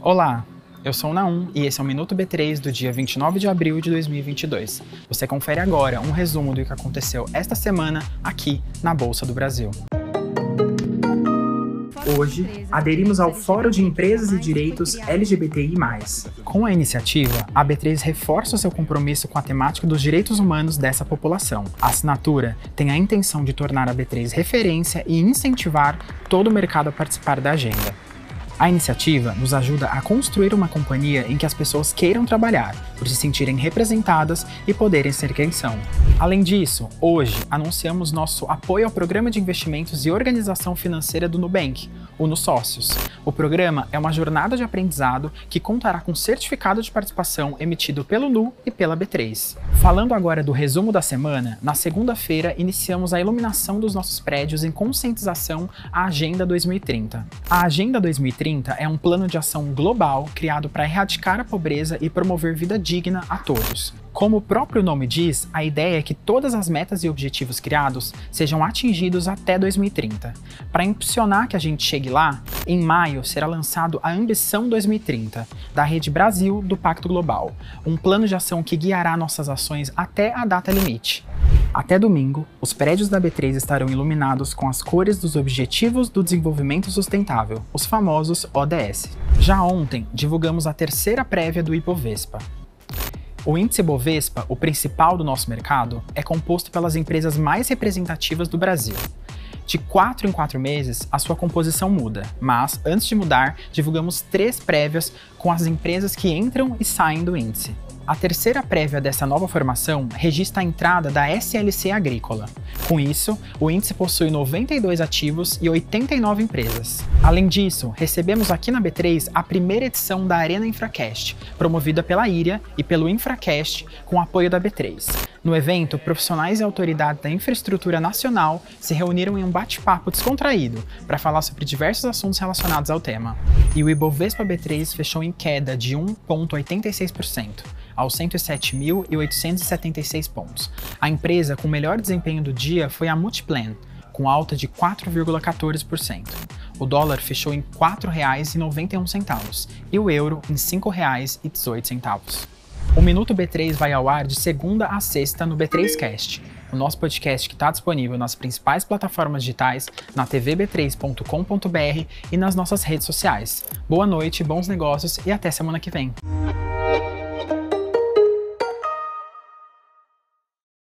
Olá, eu sou o Naum e esse é o Minuto B3 do dia 29 de abril de 2022. Você confere agora um resumo do que aconteceu esta semana aqui na Bolsa do Brasil. Hoje, aderimos ao Fórum de Empresas e Direitos LGBTI+. Com a iniciativa, a B3 reforça o seu compromisso com a temática dos direitos humanos dessa população. A assinatura tem a intenção de tornar a B3 referência e incentivar todo o mercado a participar da agenda. A iniciativa nos ajuda a construir uma companhia em que as pessoas queiram trabalhar, por se sentirem representadas e poderem ser quem são. Além disso, hoje anunciamos nosso apoio ao Programa de Investimentos e Organização Financeira do Nubank, o No Sócios. O programa é uma jornada de aprendizado que contará com certificado de participação emitido pelo Nu e pela B3. Falando agora do resumo da semana, na segunda-feira iniciamos a iluminação dos nossos prédios em conscientização à Agenda 2030. A Agenda 2030 é um plano de ação global criado para erradicar a pobreza e promover vida digna a todos. Como o próprio nome diz, a ideia é que todas as metas e objetivos criados sejam atingidos até 2030. Para impulsionar que a gente chegue lá, em maio será lançado a Ambição 2030, da Rede Brasil do Pacto Global, um plano de ação que guiará nossas ações até a data limite. Até domingo, os prédios da B3 estarão iluminados com as cores dos Objetivos do Desenvolvimento Sustentável, os famosos ODS. Já ontem, divulgamos a terceira prévia do Ibovespa, o índice Bovespa, o principal do nosso mercado, é composto pelas empresas mais representativas do Brasil. De quatro em quatro meses, a sua composição muda, mas antes de mudar, divulgamos três prévias com as empresas que entram e saem do índice. A terceira prévia dessa nova formação registra a entrada da SLC Agrícola. Com isso, o índice possui 92 ativos e 89 empresas. Além disso, recebemos aqui na B3 a primeira edição da Arena Infracast, promovida pela IRIA e pelo Infracast, com apoio da B3. No evento, profissionais e autoridades da infraestrutura nacional se reuniram em um bate-papo descontraído para falar sobre diversos assuntos relacionados ao tema. E o Ibovespa B3 fechou em queda de 1,86% aos 107.876 pontos. A empresa com melhor desempenho do dia foi a Multiplan, com alta de 4,14%. O dólar fechou em R$ 4,91 e o euro em R$ 5,18. O Minuto B3 vai ao ar de segunda a sexta no B3Cast, o nosso podcast que está disponível nas principais plataformas digitais, na tvb3.com.br e nas nossas redes sociais. Boa noite, bons negócios e até semana que vem.